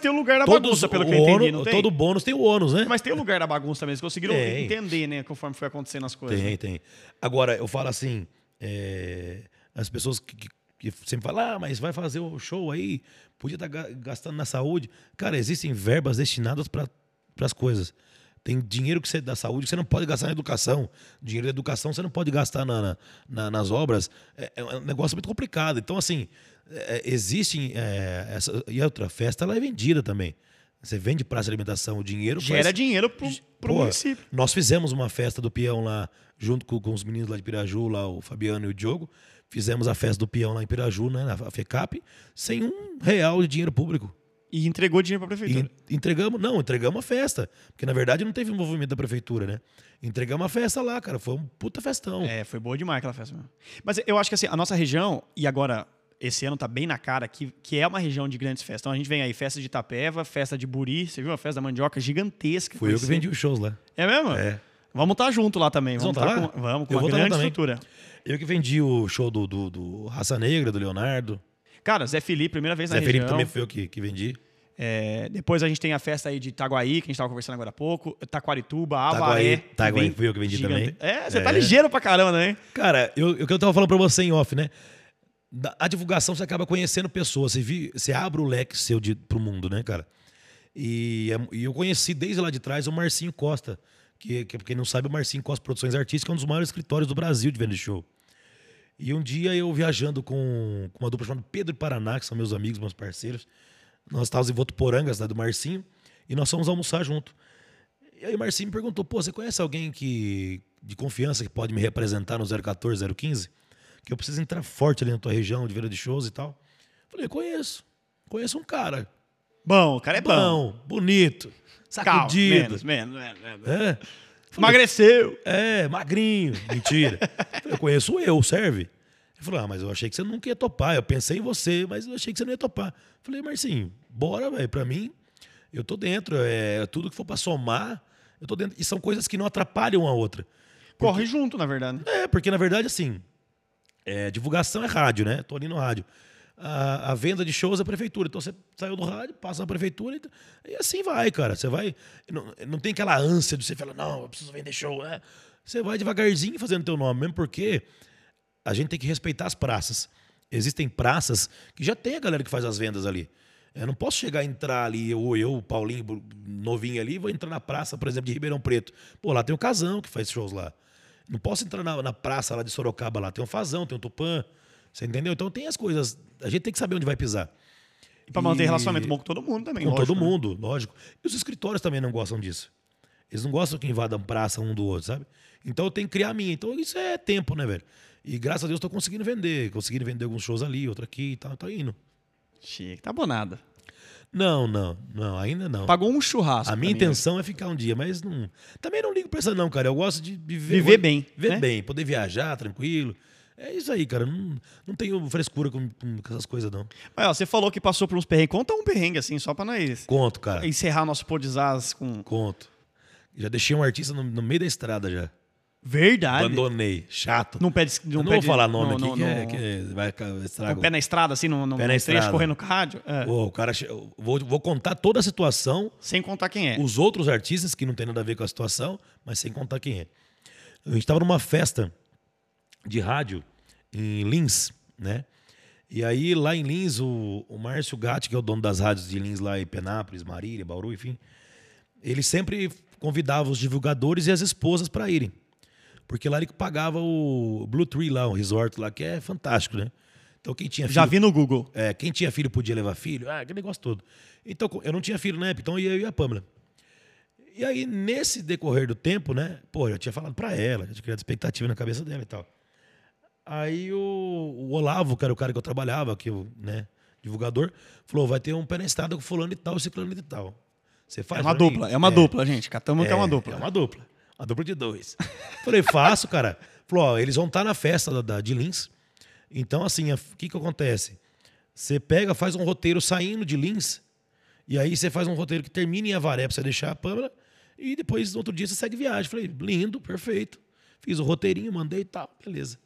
tem o lugar da todos, bagunça, pelo que eu entendi, não tem? todo bônus tem o ônus, né? Mas tem o lugar da bagunça eles conseguiram Tem. entender, né, conforme foi acontecendo as coisas. Tem, tem. Agora, eu falo assim, é, as pessoas que, que- que sempre falam, ah, mas vai fazer o show aí, podia estar gastando na saúde. Cara, existem verbas destinadas para as coisas. Tem dinheiro que você da saúde que você não pode gastar na educação. Dinheiro da educação você não pode gastar na, na- na- nas obras. É, é um negócio muito complicado. Então, assim, é, existem. é, essa, e a outra festa ela é vendida também. Você vende praça de alimentação, o dinheiro Gera faz- dinheiro pro, pro Pô, município. Nós fizemos uma festa do peão lá, junto com, com os meninos lá de Piraju, lá, o Fabiano e o Diogo. Fizemos a festa do peão lá em Piraju, né, na FECAP, sem um real de dinheiro público. E entregou dinheiro pra E prefeitura. en- entregamos, não, entregamos a festa. Porque na verdade não teve envolvimento da prefeitura, né? Entregamos a festa lá, cara. Foi um puta festão. É, foi boa demais aquela festa mesmo. Mas eu acho que assim, a nossa região, e agora esse ano tá bem na cara, que, que é uma região de grandes festas. Então a gente vem aí, festa de Itapeva, festa de Buri, você viu a festa da mandioca gigantesca. Foi eu que vendi os shows lá. É mesmo? É. Vamos estar junto lá também. Vamos estar tá lá? com, vamos, com Eu uma tá grande estrutura. Eu que vendi o show do, do, do Raça Negra, do Leonardo. Cara, Zé Felipe, primeira vez na Zé região. Felipe também foi eu que, que vendi. É, depois a gente tem a festa aí de Itaguaí, que a gente estava conversando agora há pouco. Taquarituba, Avaré. Taguaí, Taguaí fui eu que vendi gigante. também. É, você É. tá ligeiro pra caramba, né? Cara, eu- o que eu tava falando pra você em off, né? A divulgação você acaba conhecendo pessoas, você, vi, você abre o leque seu de, pro mundo, né, cara? E, é- e eu conheci desde lá de trás o Marcinho Costa, que, que quem não sabe, o Marcinho Costa Produções Artísticas é um dos maiores escritórios do Brasil de venda de show. E um dia eu viajando com, com uma dupla chamada Pedro e Paraná, que são meus amigos, meus parceiros, nós estávamos em Votuporanga, cidade do Marcinho, e nós fomos almoçar junto. E aí o Marcinho me perguntou, pô, você conhece alguém que de confiança que pode me representar no 014, 015? Que eu preciso entrar forte ali na tua região de venda de shows e tal. Falei, conheço. Conheço um cara. Bom, o cara é bom. Bom, bonito, Calma, sacudido. menos, menos, menos, menos. É, Emagreceu. é, magrinho. Mentira. Eu conheço eu, serve? Ele falou, ah, mas eu achei que você nunca ia topar. Eu pensei em você, mas eu achei que você não ia topar. Falei, Marcinho, bora, velho. Pra mim, eu tô dentro. É, tudo que for pra somar, eu tô dentro. E são coisas que não atrapalham a outra. Corre junto, na verdade. É, porque na verdade, assim, é, divulgação é rádio, né? Tô ali no rádio. A, a venda de shows é a prefeitura. Então você saiu do rádio, passa na prefeitura e, e assim vai, cara. Você vai. Não, não tem aquela ânsia de você falar, não, eu preciso vender show. né? Você vai devagarzinho fazendo teu nome, mesmo porque a gente tem que respeitar as praças. Existem praças que já tem a galera que faz as vendas ali. Eu não posso chegar a entrar ali, ou eu, o Paulinho, novinho ali, vou entrar na praça, por exemplo, de Ribeirão Preto. Pô, lá tem um casão que faz shows lá. Não posso entrar na, na praça lá de Sorocaba, lá tem um fazão, tem um tupã. Você entendeu? Então tem as coisas. A gente tem que saber onde vai pisar. E pra manter E- relacionamento bom com todo mundo também. Com lógico, todo né? mundo, lógico. E os escritórios também não gostam disso. Eles não gostam que invadam praça um do outro, sabe? Então eu tenho que criar a minha. Então isso é tempo, né, velho? E graças a Deus tô conseguindo vender. Conseguindo vender alguns shows ali, outro aqui e tal. Tá indo. Chique, tá bonada. Não, não, não, ainda não. Pagou um churrasco. A minha mim, intenção é ficar um dia, mas não. Também não ligo pra isso, não, cara. Eu gosto de viver. Viver bem, Viver né? bem, poder viajar tranquilo. É isso aí, cara. Não, não tenho frescura com, com essas coisas, não. Mas, ó, você falou que passou por uns perrengues. Conta um perrengue, assim, só pra nós Conto, cara. encerrar nosso podizaz com... Conto. Já deixei um artista no, no meio da estrada já. Verdade. Abandonei. Chato. Num pé de... Eu Num não pé vou falar nome no- aqui, que, no- é, que é- vai ca- Com estraga. o pé na estrada, assim, no, no, Pé na trecho estrada. correndo com rádio. É. Ô, o cara, vou, vou contar toda a situação, Sem contar quem é. os outros artistas que não tem nada a ver com a situação, mas sem contar quem é. A gente estava numa festa de rádio em Lins, né? E aí, lá em Lins, o, o Márcio Gatti, que é o dono das rádios de Lins lá em Penápolis, Marília, Bauru, enfim, ele sempre convidava os divulgadores e as esposas para irem. Porque lá ele pagava o Blue Tree lá, o resort lá, que é fantástico, né? Então quem tinha Já filho- vi no Google. é, quem tinha filho podia levar filho, ah, aquele negócio todo. Então, eu não tinha filho na época, então ia eu e a Pâmela. E aí, nesse decorrer do tempo, né, pô, eu tinha falado pra ela, já tinha criado expectativa na cabeça dela e tal. Aí o, o Olavo, que era o cara que eu trabalhava, que eu, né, divulgador, falou, vai ter um pé na estrada com fulano e tal, ciclano e tal. Você faz É uma pra mim? dupla, é uma dupla, gente. Catamos que é uma dupla. É uma dupla. Uma dupla de dois. Falei, faço, cara. Falou, ó, eles vão estar na festa da, da, de Lins. Então, assim, o que que acontece? Você pega, faz um roteiro saindo de Lins, e aí você faz um roteiro que termina em Avaré pra você deixar a Pâmela, e depois, no outro dia, você segue viagem. Falei, lindo, perfeito. Fiz o roteirinho, mandei e tal, beleza.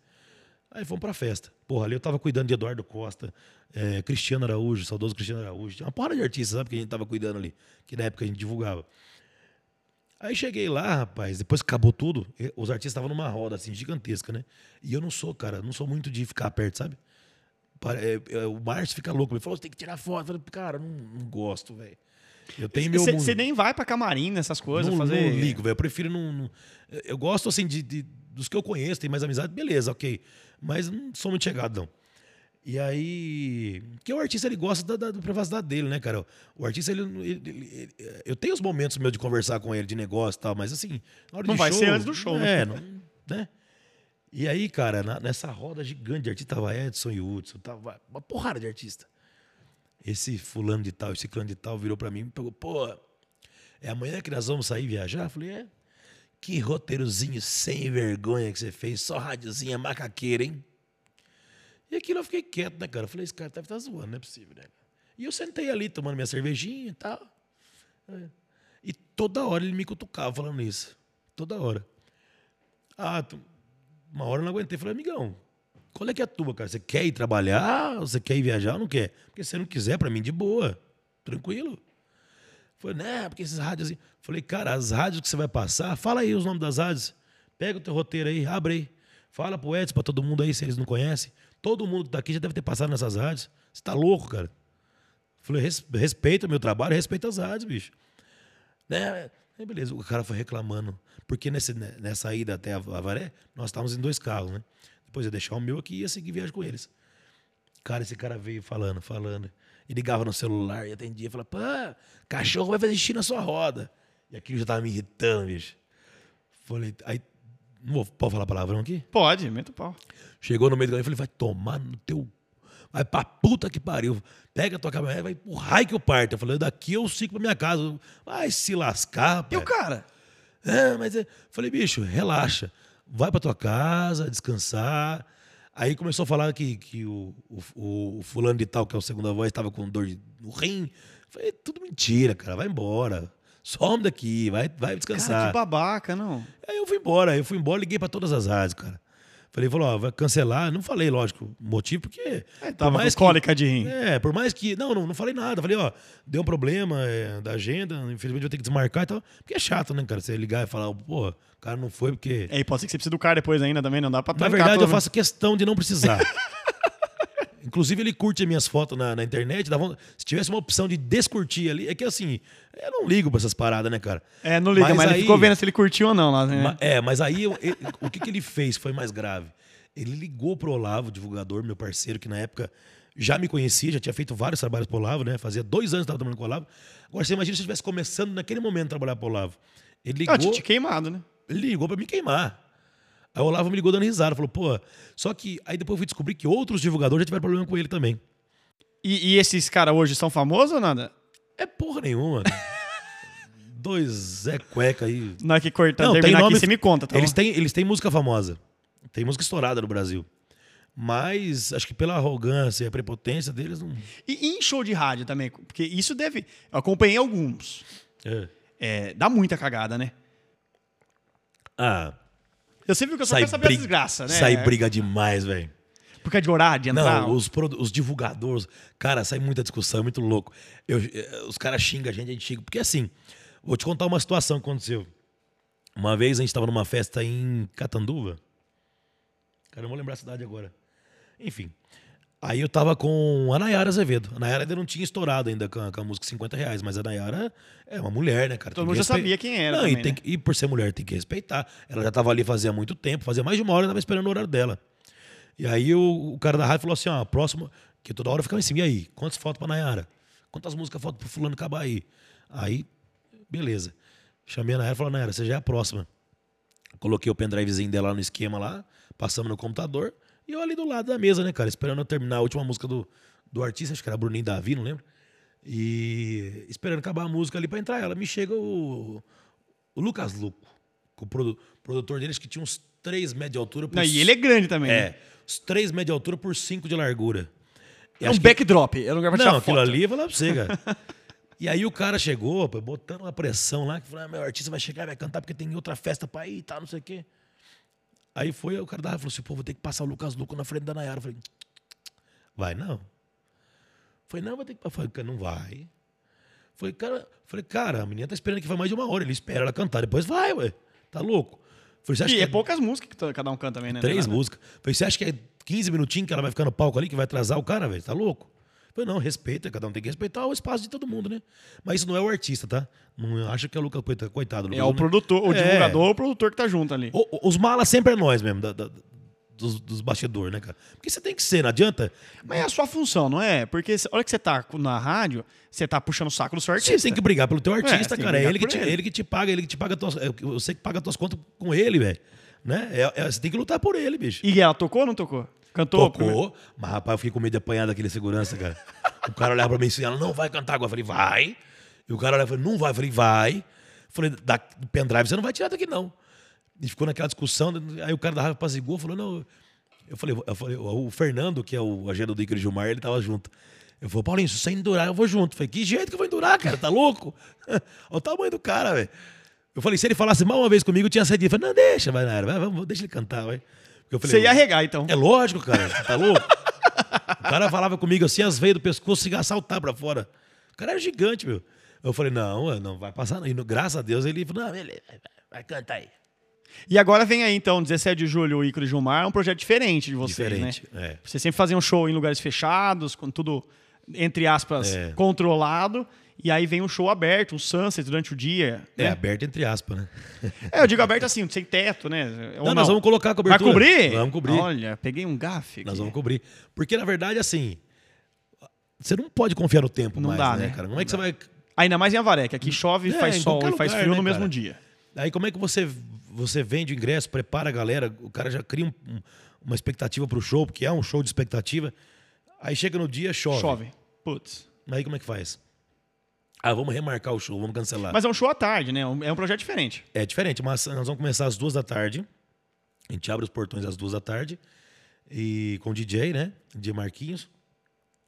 Aí fomos pra festa. Porra, ali eu tava cuidando de Eduardo Costa, eh, Cristiano Araújo, saudoso Cristiano Araújo. Tinha uma porra de artistas, sabe, que a gente tava cuidando ali, que na época a gente divulgava. Aí cheguei lá, rapaz, depois que acabou tudo, os artistas estavam numa roda assim, gigantesca, né? E eu não sou, cara, não sou muito de ficar perto, sabe? É, é, o Márcio fica louco, ele falou, você tem que tirar foto. Eu falei, cara, não, não gosto, velho. Eu tenho meu. Você nem vai pra camarim nessas coisas, não, fazer... não ligo, velho. Eu prefiro não, não- Eu gosto, assim, de, de- dos que eu conheço, tem mais amizade, beleza, ok. Mas não sou muito chegado, não. E aí. Porque o artista ele gosta da, da, da privacidade dele, né, cara? O artista, ele, ele- ele- Eu tenho os momentos meus de conversar com ele, de negócio e tal, mas assim. na hora Não vai show, ser antes do show, né? É, não, né? E aí, cara, na- nessa roda gigante de artista, tava Edson e Hudson, tava uma porrada de artista. Esse fulano de tal, esse clã de tal virou pra mim e me pegou, pô, é amanhã que nós vamos sair viajar? Eu falei, é. Que roteirozinho sem vergonha que você fez, só rádiozinha macaqueira, hein? E aquilo eu fiquei quieto, né, cara? Eu falei, esse cara deve estar zoando, não é possível, né? E eu sentei ali tomando minha cervejinha e tal. É. E toda hora ele me cutucava falando isso. Toda hora. Ah, uma hora eu não aguentei. Falei, amigão, qual é que é a tua, cara? Você quer ir trabalhar? Você quer ir viajar ou não quer? Porque se você não quiser, pra mim, de boa. tranquilo. Falei, né, porque esses rádios assim. Falei, cara, as rádios que você vai passar, fala aí os nomes das rádios. Pega o teu roteiro aí, abre aí. Fala pro Edson, pra todo mundo aí, se eles não conhecem. Todo mundo que tá aqui já deve ter passado nessas rádios. Você tá louco, cara. Falei, "Res- respeita o meu trabalho, respeita as rádios, bicho. Né? Aí beleza, o cara foi reclamando. Porque nesse, né, nessa ida até a Avaré, nós estávamos em dois carros, né? Depois eu ia deixar o meu aqui e ia seguir viagem com eles. Cara, esse cara veio falando, falando. E ligava no celular e atendia. Falava, pô, cachorro vai fazer xixi na sua roda. E aquilo já tava me irritando, bicho. Falei, aí. Não vou, pode falar palavrão aqui? Pode, meta o pau. Chegou no meio do caminho e falei, vai tomar no teu. Vai pra puta que pariu. Pega a tua caminhonete, vai pro raio que eu parto. Eu falei, daqui eu sigo pra minha casa. Vai se lascar, E o cara? É, mas é... falei, bicho, relaxa. Vai pra tua casa, descansar. Aí começou a falar que, que o, o, o fulano de tal, que é o segunda voz, estava com dor no rim. Falei, tudo mentira, cara. Vai embora. Some daqui, vai, vai Cara, descansar. que babaca, não. Aí eu fui embora, eu fui embora, liguei pra todas as rádios, cara. Falei, falou, ó, vai cancelar. Não falei, lógico, motivo, porque. É, por tava com mais que- cólica de rim. É, por mais que. Não, não, não falei nada. Falei, ó, deu um problema é, da agenda, infelizmente vou ter que desmarcar e tal. Porque é chato, né, cara? Você ligar e falar, pô, o cara não foi porque. É, e pode ser que você precise do cara depois ainda também, não dá pra Na verdade, eu faço questão de não precisar. Inclusive, ele curte as minhas fotos na, na internet. dá vontade- se tivesse uma opção de descurtir ali, é que assim, eu não ligo pra essas paradas, né, cara? É, não liga, mas, Mas ele aí- ficou vendo se ele curtiu ou não lá, né? É, mas aí ele- o que, que ele fez foi mais grave. Ele ligou pro Olavo, divulgador, meu parceiro, que na época já me conhecia, já tinha feito vários trabalhos pro Olavo, né? Fazia dois anos que estava trabalhando com o Olavo. Agora você imagina se eu estivesse começando naquele momento a trabalhar pro Olavo. Ele ligou, Ah, tinha te queimado, né? ele ligou pra me queimar. Aí o Olavo me ligou dando risada, falou, pô. Só que aí depois eu fui descobrir que outros divulgadores já tiveram problema com ele também. E, e esses caras hoje são famosos ou nada? É porra nenhuma. Dois Zé Cueca aí. Na que cortar, Não, tem nome- aqui, você me conta, tá eles, bom? têm, eles têm música famosa. Tem música estourada no Brasil. Mas acho que pela arrogância e a prepotência deles não. E, e em show de rádio também, porque isso deve... Eu acompanhei alguns. É. É, dá muita cagada, né? Ah, Eu sempre que eu só sai, quero saber briga, desgraça, né? sai briga demais, velho. Por causa de horário, de entrar. Não, os, os divulgadores, cara, sai muita discussão, é muito louco. Eu- eh, os caras xingam a gente, a gente xinga. Porque assim, vou te contar uma situação que aconteceu. Uma vez a gente estava numa festa em Catanduva. Cara, eu não vou lembrar a cidade agora. Enfim. Aí eu tava com a Nayara Azevedo. A Nayara ainda não tinha estourado ainda com a, com a música 50 reais, mas a Nayara é uma mulher, né, cara? Todo mundo já respe- sabia quem era Não, também, e, tem né? e por ser mulher tem que respeitar. Ela já tava ali fazia muito tempo, fazia mais de uma hora, eu tava esperando o horário dela. E aí o, o cara da rádio falou assim: ó, próximo, que toda hora ficava em cima. E aí, quantas fotos pra Nayara? Quantas músicas faltam pro fulano acabar aí? Aí, beleza. Chamei a Nayara e falei, Nayara, você já é a próxima. Coloquei o pendrivezinho dela no esquema lá, passamos no computador, e eu ali do lado da mesa, né, cara, esperando eu terminar a última música do, do artista, acho que era Bruninho Davi, não lembro. E esperando acabar a música ali pra entrar ela. Me chega o, o Lucas Luco, o produ- produtor deles, que tinha uns 3 metros de altura. Por Não, e ele é grande também. né? é, uns 3 metros de altura por 5 de largura. E É um que- backdrop. É um lugar pra tirar Não, aquilo foto. ali, eu vou falar pra você, cara. e aí o cara chegou, botando uma pressão lá, que falou, ah, meu artista vai chegar, vai cantar porque tem outra festa pra ir e tal, não sei o quê. Aí foi, o cara da falou assim, pô, vou ter que passar o Lucas Luco na frente da Nayara. Eu falei, vai não. Falei, não, vai ter que passar. Falei, não vai. Falei, cara, falei, cara, a menina tá esperando aqui faz mais de uma hora. Ele espera ela cantar, depois vai, ué. Tá louco? Falei, você acha E que é poucas músicas que cada um canta também, né? Três Não é nada. músicas. Falei, você acha que é 15 minutinhos que ela vai ficar no palco ali, que vai atrasar o cara, velho? Tá louco? Falei, não, respeita, cada um tem que respeitar o espaço de todo mundo, né? Mas isso não é o artista, tá? Não acha que é o Lucas, coitado, coitado. É o produtor, o É. divulgador ou o produtor que tá junto ali. O- os malas sempre é nós mesmo, da- da- dos, dos bastidores, né, cara? Porque você tem que ser, não adianta. Mas é a sua função, não é? Porque se- a hora que você tá na rádio, você tá puxando o saco do seu artista. Você tem que brigar pelo teu É, artista, você tem que cara. É ele que, te, ele. ele que te paga, ele que te paga tuas, é, eu sei que paga tuas contas com ele, velho. Né? É- é- você tem que lutar por ele, bicho. E ela tocou ou não tocou? Cantou? Tocou, mas rapaz, eu fiquei com medo de apanhar daquele segurança, cara. O cara olhava pra mim assim, ela não vai cantar agora. Eu falei, vai. E o cara olhava e falou, não vai. Eu falei, vai. Eu falei, da, do pendrive você não vai tirar daqui, não. E ficou naquela discussão. Aí o cara da raiva apazigou, falou, não. Eu falei, eu falei, o Fernando, que é o agente do Icaro Gilmar, ele tava junto. Eu falei, Paulinho, se você endurar, eu vou junto. Eu falei, que jeito que eu vou endurar, cara? Tá louco? Olha o tamanho do cara, velho. Eu falei, se ele falasse mal uma vez comigo, eu tinha saído. Eu falei, não, deixa, vai, Nara, vai, vamos, deixa ele cantar, vai. Porque eu falei, Você ia arregar, então. é lógico, cara. Tá louco? O cara falava comigo assim, as veias do pescoço ia saltar pra fora. O cara era gigante, meu. Eu falei, não, não vai passar. não. E graças a Deus ele falou, não, beleza, vai, vai cantar aí. E agora vem aí, então, 17 de julho, o Ícaro Gilmar, é um projeto diferente de vocês, Diferente, né? é. Você sempre fazia um show em lugares fechados, com tudo, entre aspas, É. controlado. E aí vem um show aberto, um sunset durante o dia. É, né? aberto entre aspas, né? É, eu digo aberto assim, sem teto, né? Ou Não, nós vamos colocar a Vai cobertura. cobrir? Vamos cobrir. Olha, peguei um gafe. Nós vamos cobrir. Porque, na verdade, assim, você não pode confiar no tempo Não mais, dá, né, né? cara? Como é que você vai... Ainda mais em Avaré, que aqui chove, É, faz sol qualquer e faz lugar, frio né, no mesmo cara? dia. Aí como é que você, você vende o ingresso, prepara a galera, o cara já cria um- um- uma expectativa pro show, porque é um show de expectativa. Aí chega no dia, chove. Chove. Putz. Aí como é que faz? Ah, vamos remarcar o show, vamos cancelar. Mas é um show à tarde, né? É um projeto diferente. É diferente, mas nós vamos começar às duas da tarde. A gente abre os portões às duas da tarde. E com o DJ, né? DJ Marquinhos.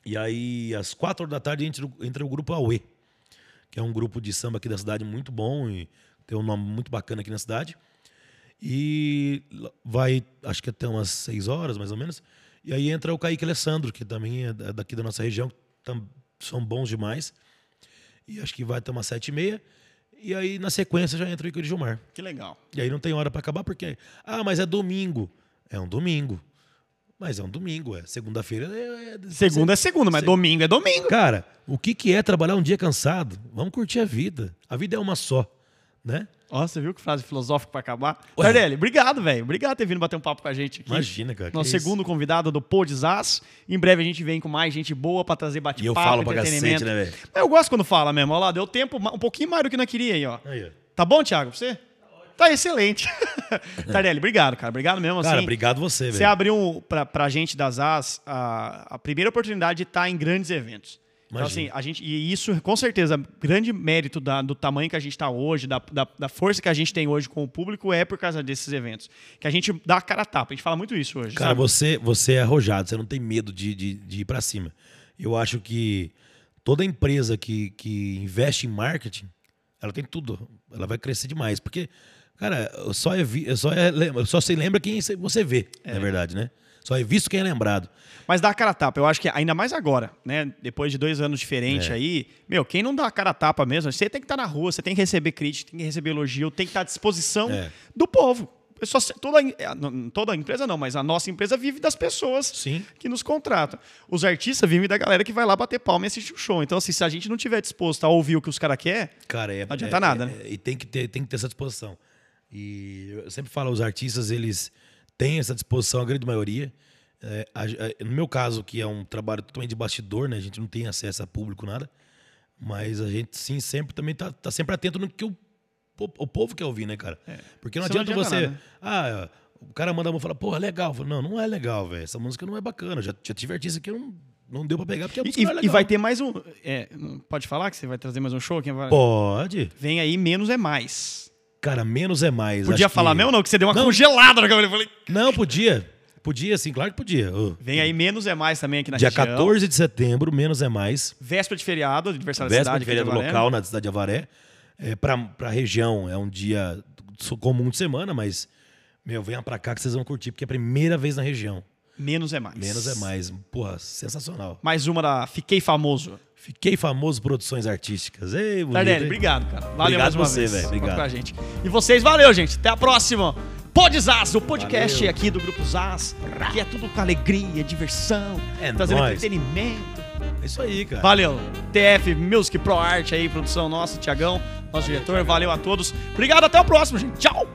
E aí, às quatro da tarde, entra, o- entra o grupo Aue, que é um grupo de samba aqui da cidade muito bom e tem um nome muito bacana aqui na cidade. E vai, acho que até umas seis horas, mais ou menos. E aí entra o Kaique Alessandro, que também é da- daqui da nossa região, são bons demais. E acho que vai até umas sete e meia. E aí, na sequência, já entra o Igor Gilmar. Que legal. E aí não tem hora pra acabar, porque. Ah, mas é domingo. É um domingo. Mas é um domingo, é. Segunda-feira é. é- Segunda é segunda, mas domingo é domingo. Cara, o que, que é trabalhar um dia cansado? Vamos curtir a vida. A vida é uma só, né? Ó, você viu que frase filosófica pra acabar? Tardelli, obrigado, velho. Obrigado por ter vindo bater um papo com a gente aqui. Imagina, cara, Nosso é isso. segundo convidado do Podzas. Em breve a gente vem com mais gente boa pra trazer E eu bate-papo, falo pra cacete, né, velho? Mas eu gosto quando fala mesmo. Olha lá, deu tempo, um pouquinho mais do que nós queria aí, ó. Aí, ó. Tá bom, Thiago, pra você? Tá excelente. Tardelli, obrigado, cara. Obrigado mesmo. Cara, assim, obrigado você, Você velho. abriu pra, pra gente das AS a, a primeira oportunidade de estar em grandes eventos. Então, assim, a gente, e isso, com certeza, grande mérito da- do tamanho que a gente está hoje, da, da, da força que a gente tem hoje com o público, é por causa desses eventos. Que a gente dá a cara a tapa. A gente fala muito isso hoje. Cara, sabe? você, você é arrojado, você não tem medo de, de, de ir pra cima. Eu acho que toda empresa que, que investe em marketing, ela tem tudo. Ela vai crescer demais. Porque, cara, só, é, só, é, só se lembra quem você vê, na verdade, né? Só é visto quem é lembrado. Mas dá a cara a tapa, eu acho que ainda mais agora, né? Depois de dois anos diferentes É. aí, meu, quem não dá a cara a tapa mesmo, você tem que estar na rua, você tem que receber crítica, tem que receber elogio, tem que estar à disposição É. do povo. Só toda, toda empresa não, mas a nossa empresa vive das pessoas Sim. que nos contratam. Os artistas vivem da galera que vai lá bater palma e assistir o show. Então, assim, se a gente não tiver disposto a ouvir o que os caras querem, Cara, é, Não adianta é- nada, é- né? e tem que, ter, tem que ter essa disposição. E eu sempre falo, os artistas, eles têm essa disposição, a grande maioria. É, a- a- no meu caso, que é um trabalho totalmente de bastidor, né? A gente não tem acesso a público, nada. Mas a gente, sim, sempre também tá, tá sempre atento no que o, o povo quer ouvir, né, cara? Porque não Isso não adianta, adianta você... nada. Ah, o cara manda a mão e fala, porra, legal. Eu falo, não, não é legal, velho. Essa música não é bacana. Já, já tive artista que não, não deu pra pegar porque a E, música não é e legal. vai ter mais um. é, pode falar que você vai trazer mais um show? Quem vai- Pode. Vem aí, menos é mais. Cara, menos é mais. Podia Acho falar que- mesmo, não? Que você deu uma Não. congelada na câmera. Eu falei, Não, podia. Podia, sim, claro que podia. Ô, vem aí, menos é mais também aqui na Dia região. 14 de setembro, menos é mais. Véspera de feriado, aniversário da Véspera cidade. de aqui feriado local na cidade de Avaré. É, pra, pra região é um dia comum de semana, mas, meu, venha pra cá que vocês vão curtir, porque é a primeira vez na região. Menos é mais. Menos é mais. Porra, sensacional. Mais uma da Fiquei Famoso. Fiquei famoso produções artísticas. Ei, bonito, Tardelli, hein? obrigado, cara. Valeu Obrigado mais uma você, vez. Obrigado. Com a gente. E vocês, valeu, gente. Até a próxima. Podzaz, o podcast Valeu. aqui do Grupo Zaz, que é tudo com alegria, diversão, É trazendo nóis. entretenimento. É isso aí, cara. Valeu. TF Music Pro Art aí, produção nossa, Tiagão, nosso diretor. Valeu a todos. Obrigado, até o próximo, gente. Tchau.